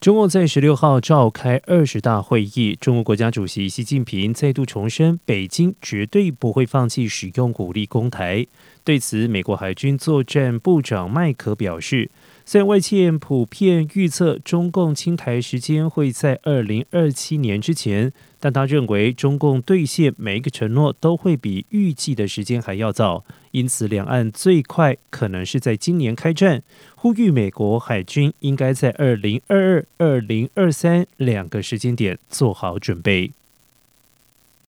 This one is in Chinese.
中共在十六号召开二十大会议，中国国家主席习近平再度重申，北京绝对不会放弃使用武力攻台。对此，美国海军作战部长麦克表示。虽然外界普遍预测中共清台时间会在二零二七年之前，但他认为中共兑现每一个承诺都会比预计的时间还要早，因此两岸最快可能是在今年开战。呼吁美国海军应该在二零二二、二零二三两个时间点做好准备。